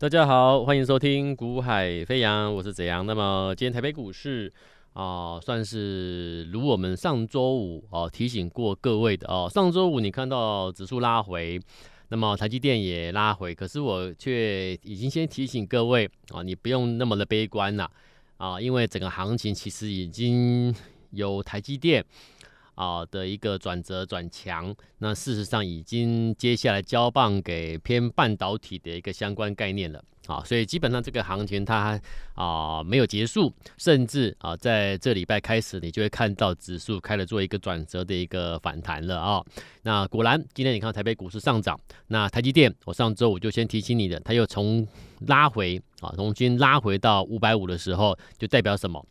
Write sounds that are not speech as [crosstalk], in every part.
大家好，欢迎收听《股海飞扬》，我是子阳。那么今天台北股市啊、算是如我们上周五哦、提醒过各位的哦、上周五你看到指数拉回，那么台积电也拉回，可是我却已经先提醒各位啊、你不用那么的悲观了啊、因为整个行情其实已经有台积电。啊的一个转折转强，那事实上已经接下来交棒给偏半导体的一个相关概念了啊，所以基本上这个行情它啊没有结束，甚至啊在这礼拜开始，你就会看到指数开始做一个转折的一个反弹了啊。那果然今天你看台北股市上涨，那台积电我上周五就先提醒你的，它又从拉回啊，重新拉回到五百五的时候，就代表什么？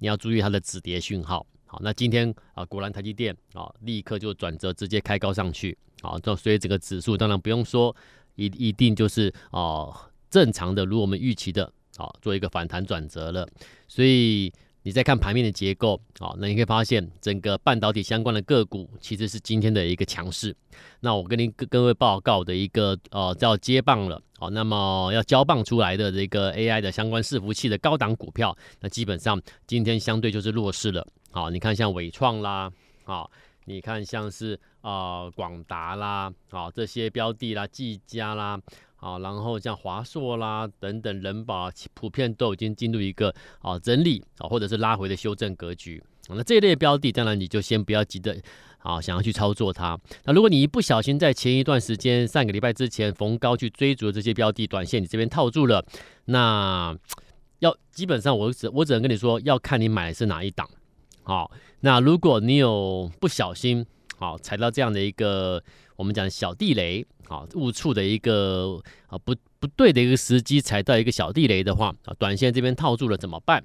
你要注意它的止跌讯号。好，那今天啊，果然台积电啊，立刻就转折，直接开高上去。好，这所以这个指数当然不用说，一一定就是啊正常的，如我们预期的，啊，做一个反弹转折了。所以你再看盘面的结构，啊，那你可以发现整个半导体相关的个股其实是今天的一个强势。那我跟您各各位报告的一个呃叫接棒了，好，那么要交棒出来的这个 AI 的相关伺服器的高档股票，那基本上今天相对就是弱势了。好，你看像伟创啦，好，你看像是呃广达啦，好这些标的啦，技嘉啦，啊，然后像华硕啦等等，人保普遍都已经进入一个啊整理啊或者是拉回的修正格局。那这一类标的，当然你就先不要急着啊想要去操作它。那如果你一不小心在前一段时间上个礼拜之前逢高去追逐这些标的，短线你这边套住了，那要基本上我只我只能跟你说，要看你买的是哪一档。好，那如果你有不小心，好踩到这样的一个我们讲小地雷，好误触的一个啊不不对的一个时机，踩到一个小地雷的话，啊短线这边套住了怎么办？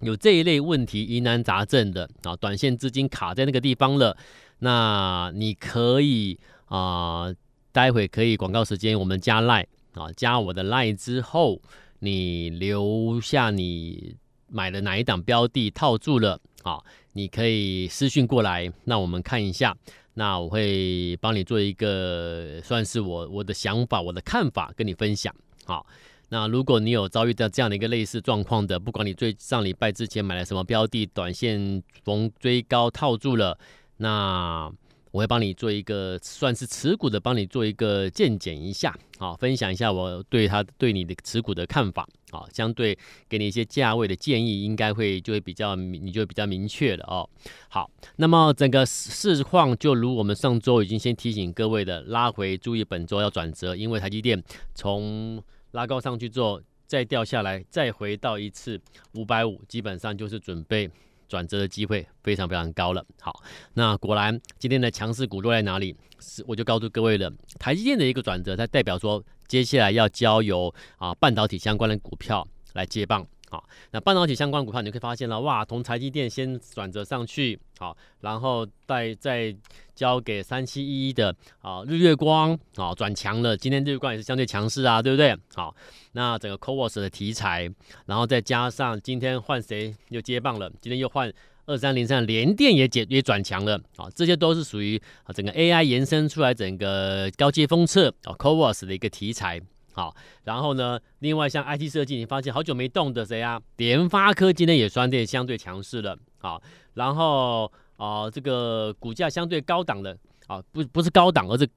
有这一类问题疑难杂症的啊，短线资金卡在那个地方了，那你可以啊，待会可以广告时间，我们加 line 啊，加我的 line 之后，你留下你买了哪一档标的套住了。好，你可以私信过来，那我们看一下，那我会帮你做一个，算是我我的想法、我的看法跟你分享。好，那如果你有遭遇到这样的一个类似状况的，不管你最上礼拜之前买了什么标的，短线逢追高套住了，那。我会帮你做一个算是持股的，帮你做一个见解一下，好，分享一下我对他对你的持股的看法，好，相对给你一些价位的建议，应该会就会比较你就比较明确了哦。好，那么整个市况就如我们上周已经先提醒各位的，拉回注意本周要转折，因为台积电从拉高上去之后再掉下来，再回到一次五百五，基本上就是准备。转折的机会非常非常高了。好，那果然今天的强势股落在哪里？是我就告诉各位了，台积电的一个转折，它代表说接下来要交由啊半导体相关的股票来接棒。好，那半导体相关股票，你就可以发现了，哇，从台积电先转折上去，好，然后再再交给三七一一的啊日月光，啊转强了，今天日月光也是相对强势啊，对不对？好，那整个 CoWoS 的题材，然后再加上今天换谁又接棒了？今天又换二三零三联电也解也转强了，啊，这些都是属于啊整个 AI 延伸出来整个高阶封测啊 CoWoS 的一个题材。好，然后呢，另外像 IT 设计，你发现好久没动的谁啊？联发科今天也算对相对强势了。好，然后啊、呃，这个股价相对高档的啊，不不是高档，而是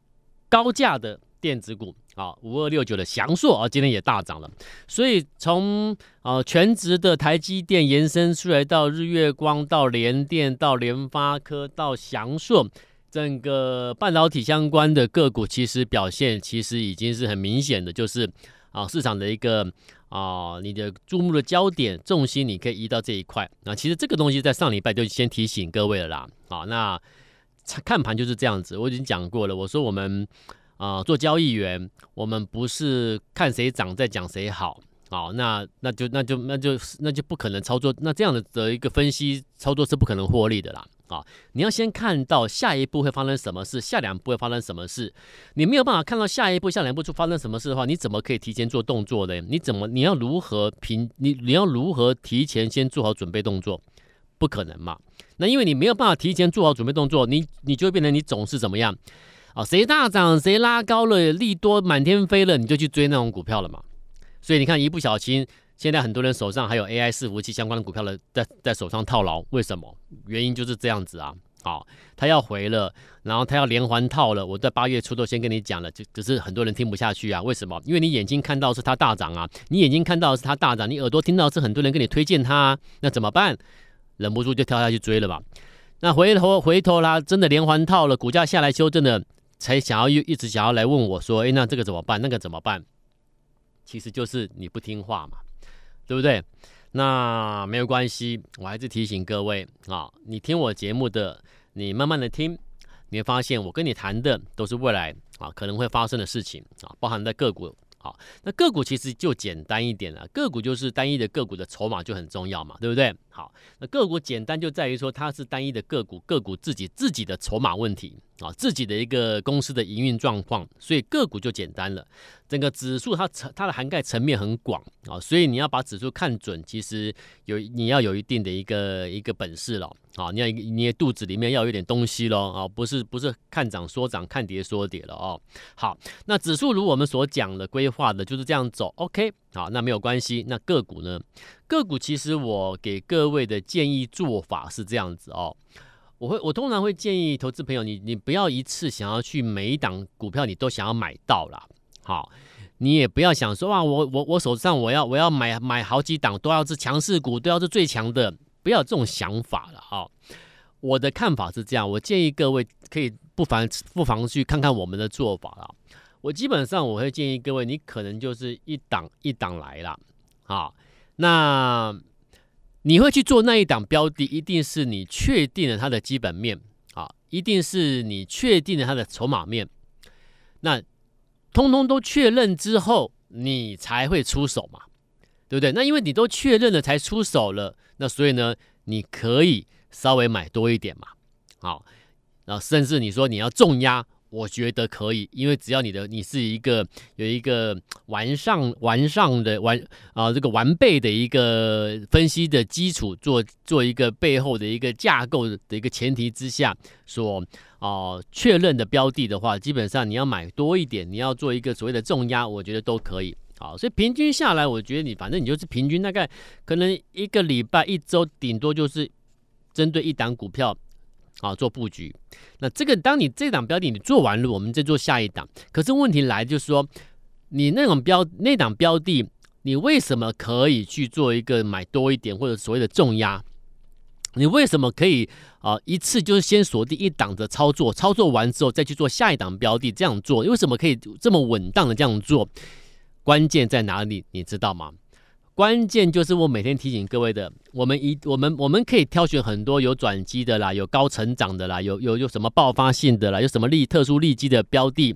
高价的电子股啊，五二六九的祥硕啊，今天也大涨了。所以从啊全值的台积电延伸出来到日月光，到联电，到联发科，到祥硕。整个半导体相关的个股，其实表现其实已经是很明显的，就是啊市场的一个啊你的注目的焦点重心，你可以移到这一块。那其实这个东西在上礼拜就先提醒各位了啦。啊，那看盘就是这样子，我已经讲过了。我说我们啊做交易员，我们不是看谁涨再讲谁好。好，那那就那就那就那就不可能操作。那这样的的一个分析操作是不可能获利的啦。啊，你要先看到下一步会发生什么事，下两步会发生什么事。你没有办法看到下一步、下两步就发生什么事的话，你怎么可以提前做动作呢？你怎么你要如何评你你要如何提前先做好准备动作？不可能嘛？那因为你没有办法提前做好准备动作，你你就会变成你总是怎么样啊？谁大涨谁拉高了，利多满天飞了，你就去追那种股票了嘛？所以你看，一不小心，现在很多人手上还有 AI 伺服器相关的股票的，在在手上套牢，为什么？原因就是这样子啊。好，他要回了，然后他要连环套了。我在八月初都先跟你讲了，就只是很多人听不下去啊。为什么？因为你眼睛看到是他大涨啊，你眼睛看到是他大涨，你耳朵听到是很多人跟你推荐他，那怎么办？忍不住就跳下去追了吧。那回头回头啦，真的连环套了，股价下来修正的，才想要又一直想要来问我说，诶，那这个怎么办？那个怎么办？其实就是你不听话嘛，对不对？那没有关系，我还是提醒各位啊，你听我节目的，你慢慢的听，你会发现我跟你谈的都是未来啊可能会发生的事情啊，包含在个股。好，那个股其实就简单一点了，个股就是单一的个股的筹码就很重要嘛，对不对？好，那个股简单就在于说它是单一的个股，个股自己自己的筹码问题啊，自己的一个公司的营运状况，所以个股就简单了。整个指数它层它的涵盖层面很广啊，所以你要把指数看准，其实有你要有一定的一个一个本事了。啊，你要你的肚子里面要有点东西喽啊，不是不是看涨说涨，看跌说跌了哦。好，那指数如我们所讲的规划的就是这样走，OK，好，那没有关系。那个股呢？个股其实我给各位的建议做法是这样子哦，我会我通常会建议投资朋友，你你不要一次想要去每一档股票你都想要买到啦。好，你也不要想说啊，我我我手上我要我要买买好几档都要是强势股，都要是最强的。不要这种想法了啊！我的看法是这样，我建议各位可以不妨不妨去看看我们的做法了。我基本上我会建议各位，你可能就是一档一档来了啊。那你会去做那一档标的，一定是你确定了它的基本面啊，一定是你确定了它的筹码面。那通通都确认之后，你才会出手嘛。对不对？那因为你都确认了才出手了，那所以呢，你可以稍微买多一点嘛，好，然后甚至你说你要重压，我觉得可以，因为只要你的你是一个有一个完善完善的完啊这个完备的一个分析的基础，做做一个背后的一个架构的一个前提之下，所啊确认的标的的话，基本上你要买多一点，你要做一个所谓的重压，我觉得都可以。好，所以平均下来，我觉得你反正你就是平均大概可能一个礼拜、一周，顶多就是针对一档股票啊做布局。那这个当你这档标的你做完了，我们再做下一档。可是问题来就是说，你那种标那档标的，你为什么可以去做一个买多一点或者所谓的重压？你为什么可以啊一次就是先锁定一档的操作，操作完之后再去做下一档标的这样做？为什么可以这么稳当的这样做？关键在哪里？你知道吗？关键就是我每天提醒各位的，我们一我们我们可以挑选很多有转机的啦，有高成长的啦，有有有什么爆发性的啦，有什么利特殊利基的标的，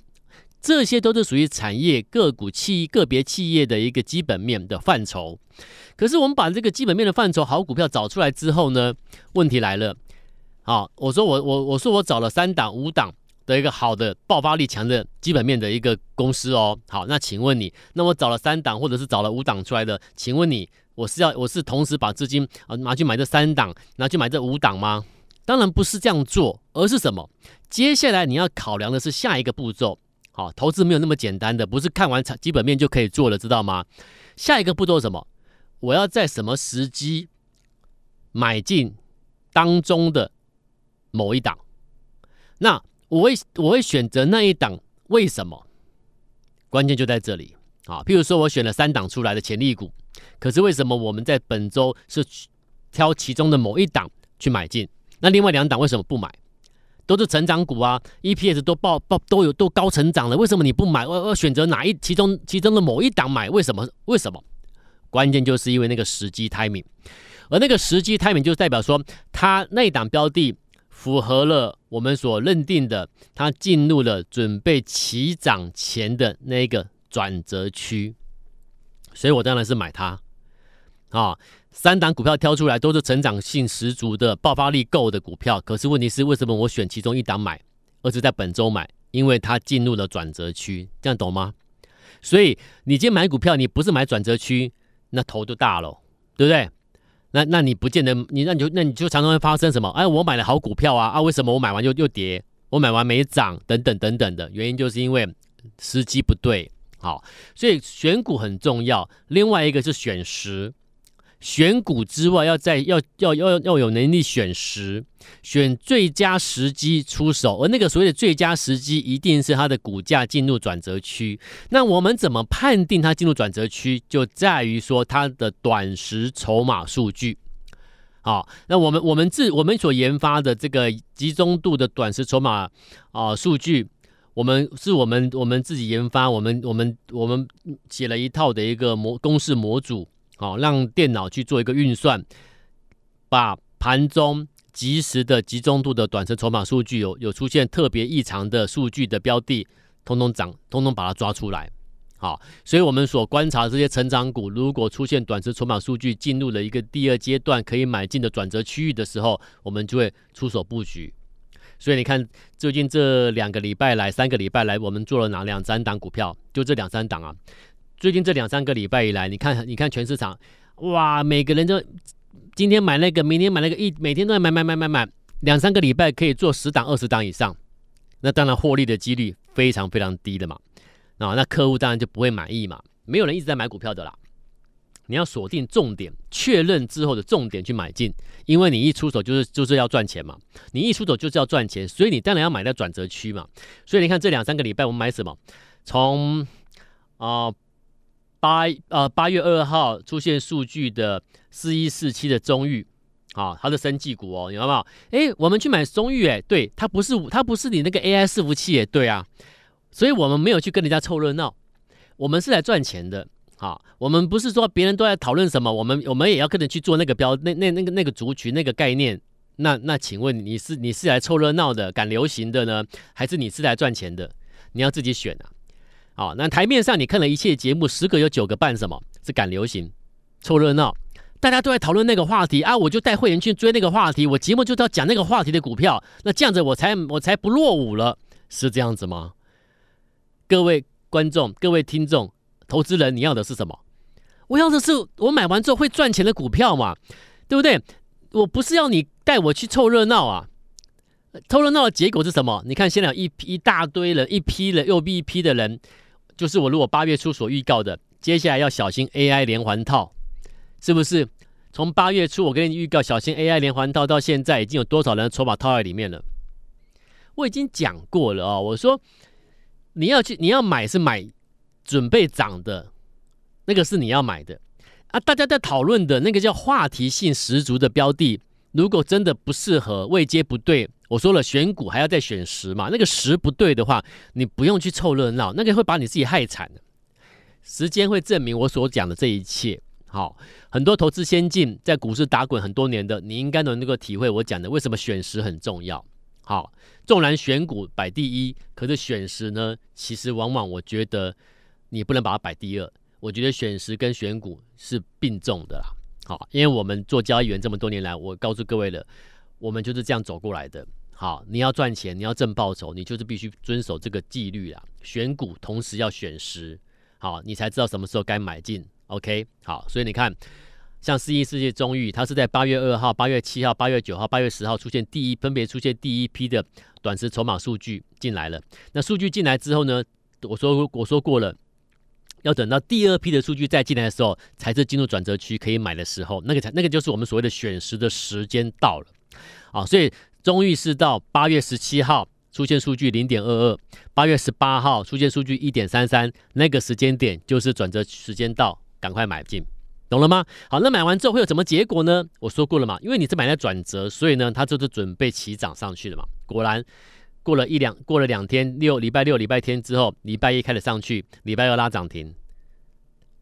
这些都是属于产业个股企个别企业的一个基本面的范畴。可是我们把这个基本面的范畴好股票找出来之后呢，问题来了。好，我说我我我说我找了三档五档。的一个好的爆发力强的基本面的一个公司哦，好，那请问你，那我找了三档或者是找了五档出来的，请问你，我是要我是同时把资金啊拿去买这三档，拿去买这五档吗？当然不是这样做，而是什么？接下来你要考量的是下一个步骤，好，投资没有那么简单的，不是看完基本面就可以做了，知道吗？下一个步骤是什么？我要在什么时机买进当中的某一档？那我会我会选择那一档，为什么？关键就在这里啊！譬如说我选了三档出来的潜力股，可是为什么我们在本周是挑其中的某一档去买进？那另外两档为什么不买？都是成长股啊，EPS 都爆爆都有都高成长了，为什么你不买？我我选择哪一其中其中的某一档买？为什么？为什么？关键就是因为那个时机 timing，而那个时机 timing 就代表说，它那档标的。符合了我们所认定的，它进入了准备起涨前的那个转折区，所以我当然是买它。啊，三档股票挑出来都是成长性十足的、爆发力够的股票，可是问题是为什么我选其中一档买，而是在本周买？因为它进入了转折区，这样懂吗？所以你今天买股票，你不是买转折区，那头就大了，对不对？那那你不见得，你那你就那你就常常会发生什么？哎，我买了好股票啊啊，为什么我买完又又跌？我买完没涨，等等等等的原因，就是因为时机不对好，所以选股很重要。另外一个是选时，选股之外要在要要要要有能力选时，选最佳时机出手。而那个所谓的最佳时机，一定是它的股价进入转折区。那我们怎么判定它进入转折区？就在于说它的短时筹码数据。好，那我们我们自我们所研发的这个集中度的短时筹码啊数据。我们是我们我们自己研发，我们我们我们写了一套的一个模公式模组，好，让电脑去做一个运算，把盘中即时的集中度的短程筹码数据有有出现特别异常的数据的标的，通通涨，通通把它抓出来，好，所以我们所观察这些成长股，如果出现短程筹码数据进入了一个第二阶段可以买进的转折区域的时候，我们就会出手布局。所以你看，最近这两个礼拜来，三个礼拜来，我们做了哪两三档股票？就这两三档啊。最近这两三个礼拜以来，你看，你看全市场，哇，每个人都今天买那个，明天买那个，一每天都在买买买买买，两三个礼拜可以做十档、二十档以上。那当然获利的几率非常非常低的嘛。啊，那客户当然就不会满意嘛。没有人一直在买股票的啦。你要锁定重点，确认之后的重点去买进，因为你一出手就是就是要赚钱嘛，你一出手就是要赚钱，所以你当然要买在转折区嘛。所以你看这两三个礼拜我们买什么？从啊八呃八月二号出现数据的四一四七的中裕啊，它的生技股哦，你知道没有？哎，我们去买中裕，哎，对，它不是它不是你那个 AI 伺服器，哎，对啊，所以我们没有去跟人家凑热闹，我们是来赚钱的。好，我们不是说别人都在讨论什么，我们我们也要跟着去做那个标那那那个那个族群那个概念。那那请问你是你是来凑热闹的赶流行的呢，还是你是来赚钱的？你要自己选啊。好，那台面上你看了一切节目，十个有九个半什么是赶流行、凑热闹，大家都在讨论那个话题啊，我就带会员去追那个话题，我节目就是要讲那个话题的股票，那这样子我才我才不落伍了，是这样子吗？各位观众，各位听众。投资人，你要的是什么？我要的是我买完之后会赚钱的股票嘛，对不对？我不是要你带我去凑热闹啊！凑热闹的结果是什么？你看，现在有一批一大堆人，一批人又一批的人，就是我如果八月初所预告的，接下来要小心 AI 连环套，是不是？从八月初我跟你预告小心 AI 连环套，到现在已经有多少人筹码套在里面了？我已经讲过了啊、哦！我说你要去，你要买是买。准备涨的，那个是你要买的啊！大家在讨论的那个叫话题性十足的标的，如果真的不适合，位阶不对，我说了，选股还要再选时嘛。那个时不对的话，你不用去凑热闹，那个会把你自己害惨的。时间会证明我所讲的这一切。好，很多投资先进在股市打滚很多年的，你应该能够体会我讲的为什么选时很重要。好，纵然选股摆第一，可是选时呢，其实往往我觉得。你不能把它摆第二，我觉得选时跟选股是并重的啦。好，因为我们做交易员这么多年来，我告诉各位了，我们就是这样走过来的。好，你要赚钱，你要挣报酬，你就是必须遵守这个纪律啦。选股同时要选时，好，你才知道什么时候该买进。OK，好，所以你看，像四一世界中域，它是在八月二号、八月七号、八月九号、八月十号出现第一，分别出现第一批的短时筹码数据进来了。那数据进来之后呢，我说我说过了。要等到第二批的数据再进来的时候，才是进入转折区可以买的时候，那个才那个就是我们所谓的选时的时间到了，啊，所以中裕是到八月十七号出现数据零点二二，八月十八号出现数据一点三三，那个时间点就是转折时间到，赶快买进，懂了吗？好，那买完之后会有什么结果呢？我说过了嘛，因为你是买在转折，所以呢，它就是准备起涨上去了嘛，果然。过了一两，过了两天，六礼拜六、礼拜天之后，礼拜一开始上去，礼拜二拉涨停，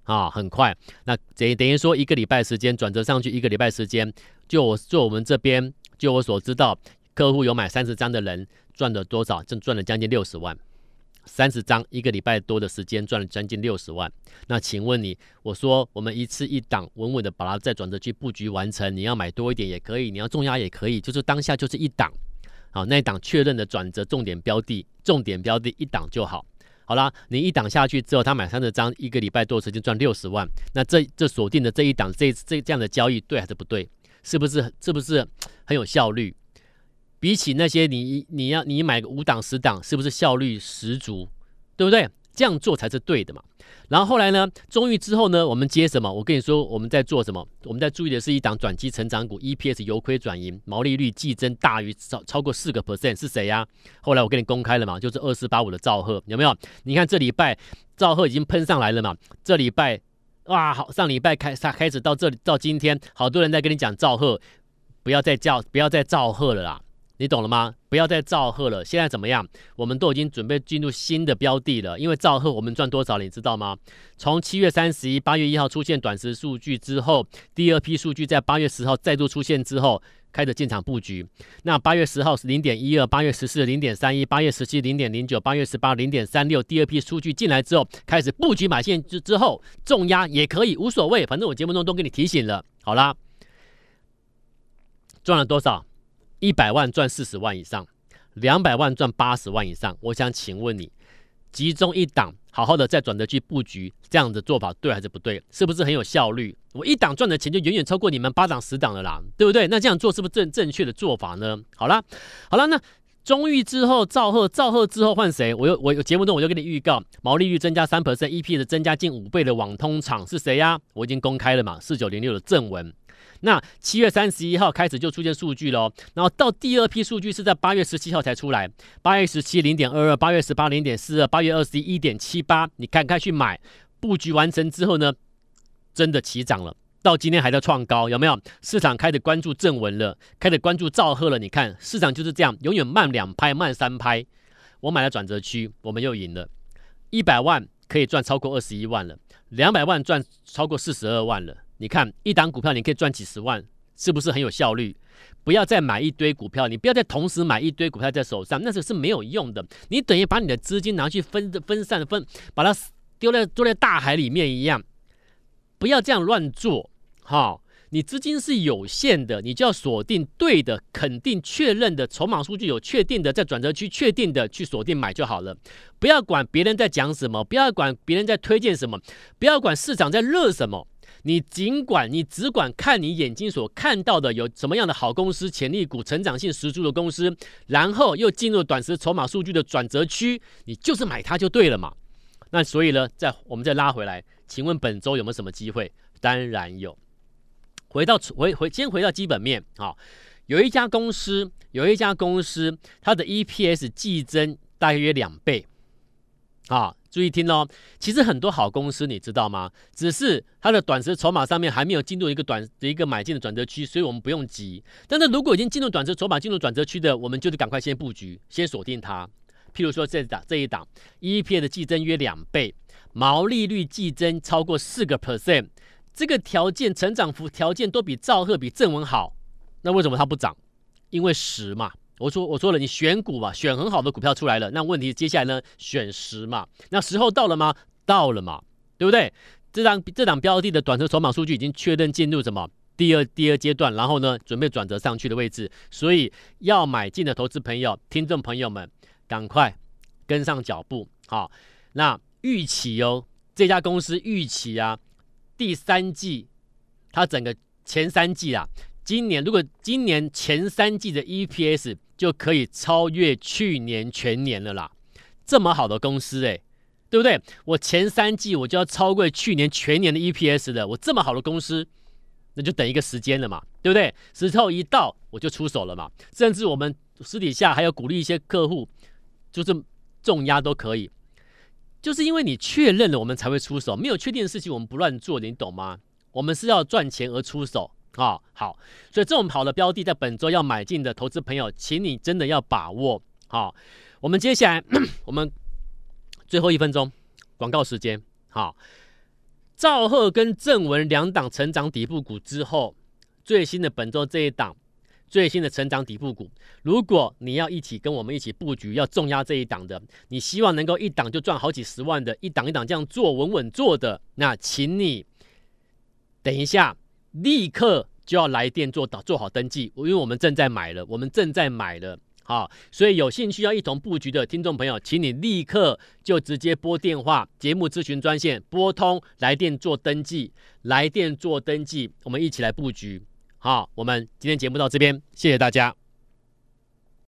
啊，很快。那等于等于说一个礼拜时间转折上去，一个礼拜时间，就我就我们这边，就我所知道，客户有买三十张的人赚了多少？正赚了将近六十万。三十张一个礼拜多的时间赚了将近六十万。那请问你，我说我们一次一档稳稳的把它再转折去布局完成，你要买多一点也可以，你要重压也可以，就是当下就是一档。好，那一档确认的转折重点标的，重点标的一档就好。好啦，你一档下去之后，他买三十张，一个礼拜多的时间赚六十万。那这这锁定的这一档，这这这样的交易对还是不对？是不是是不是很有效率？比起那些你你要你买个五档十档，是不是效率十足？对不对？这样做才是对的嘛。然后后来呢，中裕之后呢，我们接什么？我跟你说，我们在做什么？我们在注意的是一档转机成长股，EPS 由亏转盈，毛利率季增大于超超过四个 percent，是谁呀、后来我给你公开了嘛，就是二四八五的兆赫，有没有？你看这礼拜兆赫已经喷上来了嘛？这礼拜哇，好，上礼拜开开始到这里到今天，好多人在跟你讲赵赫，不要再叫，不要再赵赫了啦。你懂了吗？不要再造赫了。现在怎么样？我们都已经准备进入新的标的了。因为造赫我们赚多少，你知道吗？从七月三十一、八月一号出现短时数据之后，第二批数据在八月十号再度出现之后，开始进场布局。那八月十号是零点一二，八月十四零点三一，八月十七零点零九，八月十八零点三六。第二批数据进来之后，开始布局买线之之后，重压也可以无所谓，反正我节目中都给你提醒了。好啦，赚了多少？一百万赚四十万以上，两百万赚八十万以上。我想请问你，集中一档，好好的在转折去布局，这样的做法对还是不对？是不是很有效率？我一档赚的钱就远远超过你们八档十档的啦，对不对？那这样做是不是正正确的做法呢？好了，好了，那中裕之后，赵赫，赵赫之后换谁？我又我有节目中我就给你预告，毛利率增加三 percent，EP 的增加近五倍的网通厂是谁呀？我已经公开了嘛，四九零六的正文。那七月三十一号开始就出现数据喽，然后到第二批数据是在八月十七号才出来，八月十七零点二二，八月十八零点四二，八月二十一一点七八，你看看去买，布局完成之后呢，真的起涨了，到今天还在创高，有没有？市场开始关注正文了，开始关注兆赫了，你看市场就是这样，永远慢两拍，慢三拍。我买了转折区，我们又赢了，一百万可以赚超过二十一万了，两百万赚超过四十二万了。你看一档股票，你可以赚几十万，是不是很有效率？不要再买一堆股票，你不要再同时买一堆股票在手上，那是是没有用的。你等于把你的资金拿去分分散分，把它丢在丢在大海里面一样。不要这样乱做，哈！你资金是有限的，你就要锁定对的、肯定、确认的筹码数据有确定的，在转折区确定的去锁定买就好了。不要管别人在讲什么，不要管别人在推荐什么，不要管市场在热什么。你尽管，你只管看你眼睛所看到的有什么样的好公司、潜力股、成长性十足的公司，然后又进入短时筹码数据的转折区，你就是买它就对了嘛。那所以呢，再我们再拉回来，请问本周有没有什么机会？当然有。回到回回，先回到基本面啊，有一家公司，有一家公司，它的 EPS 季增大约两倍啊。注意听哦，其实很多好公司你知道吗？只是它的短时筹码上面还没有进入一个短的一个买进的转折区，所以我们不用急。但是如果已经进入短时筹码、进入转折区的，我们就得赶快先布局，先锁定它。譬如说这档这一档，EPS 的季增约两倍，毛利率季增超过四个 percent，这个条件成长幅条件都比兆赫、比正文好，那为什么它不涨？因为时嘛。我说我说了，你选股嘛，选很好的股票出来了。那问题接下来呢？选时嘛，那时候到了吗？到了嘛，对不对？这档这档标的的短程筹码数据已经确认进入什么第二第二阶段，然后呢，准备转折上去的位置。所以要买进的投资朋友、听众朋友们，赶快跟上脚步。好，那预期哦，这家公司预期啊，第三季它整个前三季啊。今年如果今年前三季的 EPS 就可以超越去年全年了啦，这么好的公司诶、欸，对不对？我前三季我就要超过去年全年的 EPS 的，我这么好的公司，那就等一个时间了嘛，对不对？时候一到我就出手了嘛，甚至我们私底下还要鼓励一些客户，就是重压都可以，就是因为你确认了，我们才会出手，没有确定的事情我们不乱做，你懂吗？我们是要赚钱而出手。啊、哦，好，所以这种好的标的，在本周要买进的投资朋友，请你真的要把握。好、哦，我们接下来 [clears throat] 我们最后一分钟广告时间。好、哦，兆赫跟正文两档成长底部股之后，最新的本周这一档最新的成长底部股，如果你要一起跟我们一起布局，要重压这一档的，你希望能够一档就赚好几十万的，一档一档这样做稳稳做的，那请你等一下。立刻就要来电做导做好登记，因为我们正在买了，我们正在买了，好，所以有兴趣要一同布局的听众朋友，请你立刻就直接拨电话节目咨询专线拨通来电做登记，来电做登记，我们一起来布局，好，我们今天节目到这边，谢谢大家。